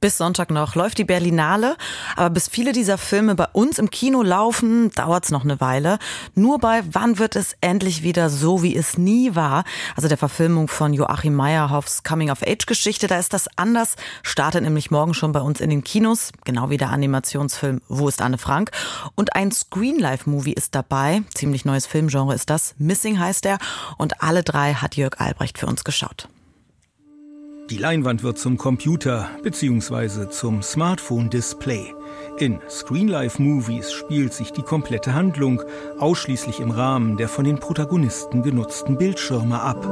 Bis Sonntag noch läuft die Berlinale, aber bis viele dieser Filme bei uns im Kino laufen, dauert's noch eine Weile. Nur bei Wann wird es endlich wieder so, wie es nie war? Also der Verfilmung von Joachim Meyerhoffs Coming-of-Age-Geschichte, da ist das anders. Startet nämlich morgen schon bei uns in den Kinos, genau wie der Animationsfilm Wo ist Anne Frank? Und ein Screen-Life-Movie ist dabei, ziemlich neues Filmgenre ist das, Missing heißt er. Und alle drei hat Jörg Albrecht für uns geschaut. Die Leinwand wird zum Computer bzw. zum Smartphone-Display. In Screenlife Movies spielt sich die komplette Handlung ausschließlich im Rahmen der von den Protagonisten genutzten Bildschirme ab.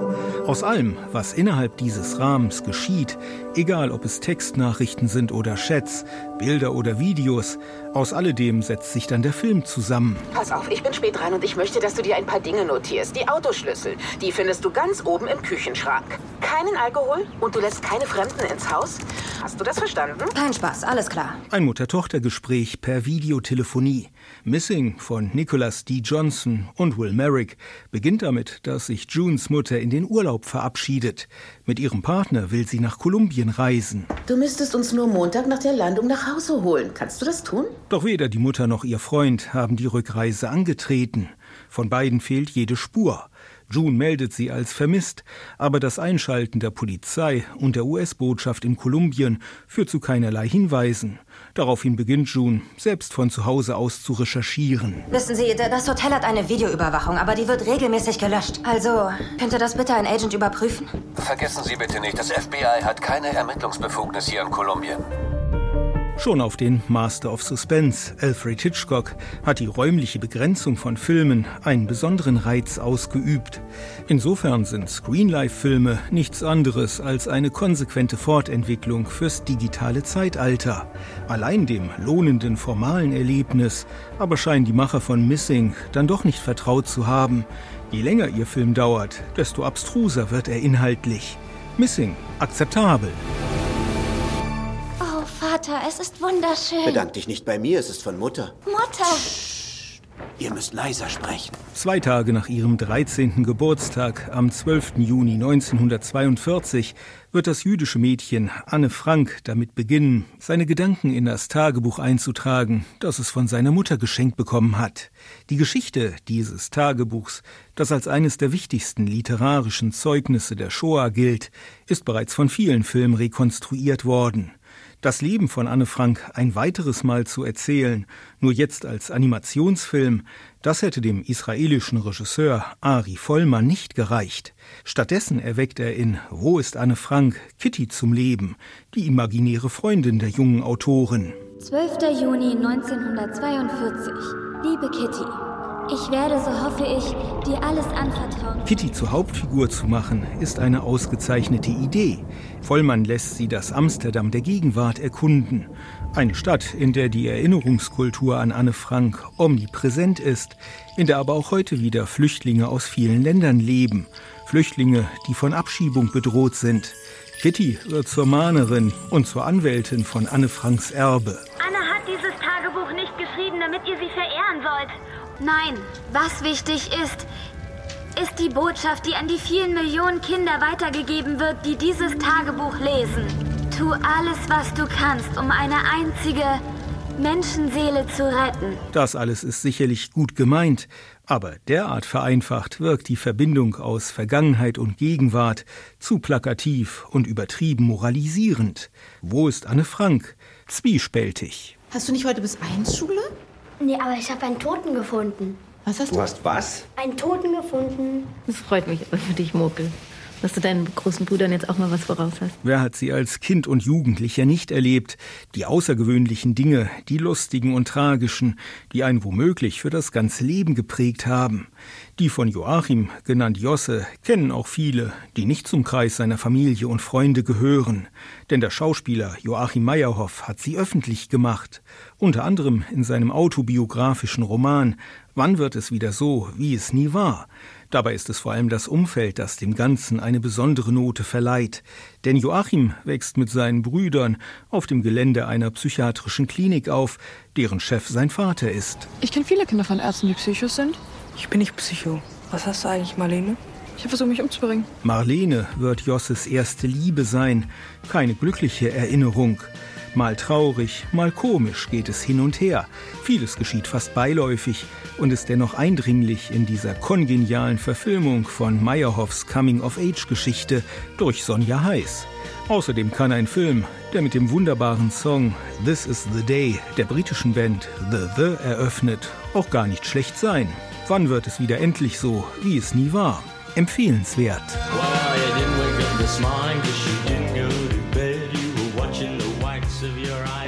Aus allem, was innerhalb dieses Rahmens geschieht, egal ob es Textnachrichten sind oder Chats, Bilder oder Videos, aus alledem setzt sich dann der Film zusammen. Pass auf, ich bin spät dran und ich möchte, dass du dir ein paar Dinge notierst. Die Autoschlüssel, die findest du ganz oben im Küchenschrank. Keinen Alkohol und du lässt keine Fremden ins Haus. Hast du das verstanden? Kein Spaß, alles klar. Ein Mutter-Tochter-Gespräch per Videotelefonie. Missing von Nicholas D. Johnson und Will Merrick beginnt damit, dass sich Junes Mutter in den Urlaub verabschiedet. Mit ihrem Partner will sie nach Kolumbien reisen. Du müsstest uns nur Montag nach der Landung nach Hause holen. Kannst du das tun? Doch weder die Mutter noch ihr Freund haben die Rückreise angetreten. Von beiden fehlt jede Spur. June meldet sie als vermisst, aber das Einschalten der Polizei und der US-Botschaft in Kolumbien führt zu keinerlei Hinweisen. Daraufhin beginnt June, selbst von zu Hause aus zu recherchieren. Wissen Sie, das Hotel hat eine Videoüberwachung, aber die wird regelmäßig gelöscht. Also, könnte das bitte ein Agent überprüfen? Vergessen Sie bitte nicht, das FBI hat keine Ermittlungsbefugnis hier in Kolumbien. Schon auf den Master of Suspense, Alfred Hitchcock, hat die räumliche Begrenzung von Filmen einen besonderen Reiz ausgeübt. Insofern sind Screenlife-Filme nichts anderes als eine konsequente Fortentwicklung fürs digitale Zeitalter. Allein dem lohnenden formalen Erlebnis aber scheinen die Macher von Missing dann doch nicht vertraut zu haben. Je länger ihr Film dauert, desto abstruser wird er inhaltlich. Missing akzeptabel. Vater, es ist wunderschön. Bedank dich nicht bei mir, es ist von Mutter. Mutter! Ihr müsst leiser sprechen. Zwei Tage nach ihrem 13. Geburtstag, am 12. Juni 1942, wird das jüdische Mädchen Anne Frank damit beginnen, seine Gedanken in das Tagebuch einzutragen, das es von seiner Mutter geschenkt bekommen hat. Die Geschichte dieses Tagebuchs, das als eines der wichtigsten literarischen Zeugnisse der Shoah gilt, ist bereits von vielen Filmen rekonstruiert worden. Das Leben von Anne Frank ein weiteres Mal zu erzählen, nur jetzt als Animationsfilm, das hätte dem israelischen Regisseur Ari Vollmann nicht gereicht. Stattdessen erweckt er in Wo ist Anne Frank Kitty zum Leben, die imaginäre Freundin der jungen Autorin. 12. Juni 1942. Liebe Kitty, ich werde, so hoffe ich, dir alles anvertrauen. Kitty zur Hauptfigur zu machen, ist eine ausgezeichnete Idee. Vollmann lässt sie das Amsterdam der Gegenwart erkunden. Eine Stadt, in der die Erinnerungskultur an Anne Frank omnipräsent ist, in der aber auch heute wieder Flüchtlinge aus vielen Ländern leben. Flüchtlinge, die von Abschiebung bedroht sind. Kitty wird zur Mahnerin und zur Anwältin von Anne Franks Erbe. Anne hat dieses Tagebuch nicht geschrieben, damit ihr sie verehren sollt. Nein, was wichtig ist, ist die Botschaft, die an die vielen Millionen Kinder weitergegeben wird, die dieses Tagebuch lesen. Tu alles, was du kannst, um eine einzige Menschenseele zu retten. Das alles ist sicherlich gut gemeint, aber derart vereinfacht wirkt die Verbindung aus Vergangenheit und Gegenwart zu plakativ und übertrieben moralisierend. Wo ist Anne Frank? Zwiespältig. Hast du nicht heute bis eins Schule? Nee, aber ich habe einen Toten gefunden. Was hast du? Du hast was? Einen Toten gefunden. Das freut mich für dich, Murkel. Dass du deinen großen Brüdern jetzt auch mal was voraus hast. Wer hat sie als Kind und Jugendlicher nicht erlebt? Die außergewöhnlichen Dinge, die lustigen und tragischen, die einen womöglich für das ganze Leben geprägt haben. Die von Joachim, genannt Josse, kennen auch viele, die nicht zum Kreis seiner Familie und Freunde gehören. Denn der Schauspieler Joachim Meyerhoff hat sie öffentlich gemacht. Unter anderem in seinem autobiografischen Roman Wann wird es wieder so, wie es nie war? Dabei ist es vor allem das Umfeld, das dem Ganzen eine besondere Note verleiht. Denn Joachim wächst mit seinen Brüdern auf dem Gelände einer psychiatrischen Klinik auf, deren Chef sein Vater ist. Ich kenne viele Kinder von Ärzten, die Psychos sind. Ich bin nicht Psycho. Was hast du eigentlich, Marlene? Ich habe versucht, mich umzubringen. Marlene wird Josses erste Liebe sein. Keine glückliche Erinnerung. Mal traurig, mal komisch geht es hin und her. Vieles geschieht fast beiläufig und ist dennoch eindringlich in dieser kongenialen Verfilmung von Meyerhoffs Coming-of-Age-Geschichte durch Sonja Heiß. Außerdem kann ein Film, der mit dem wunderbaren Song This is the Day der britischen Band The The eröffnet, auch gar nicht schlecht sein. Wann wird es wieder endlich so, wie es nie war? Empfehlenswert. Of your eyes.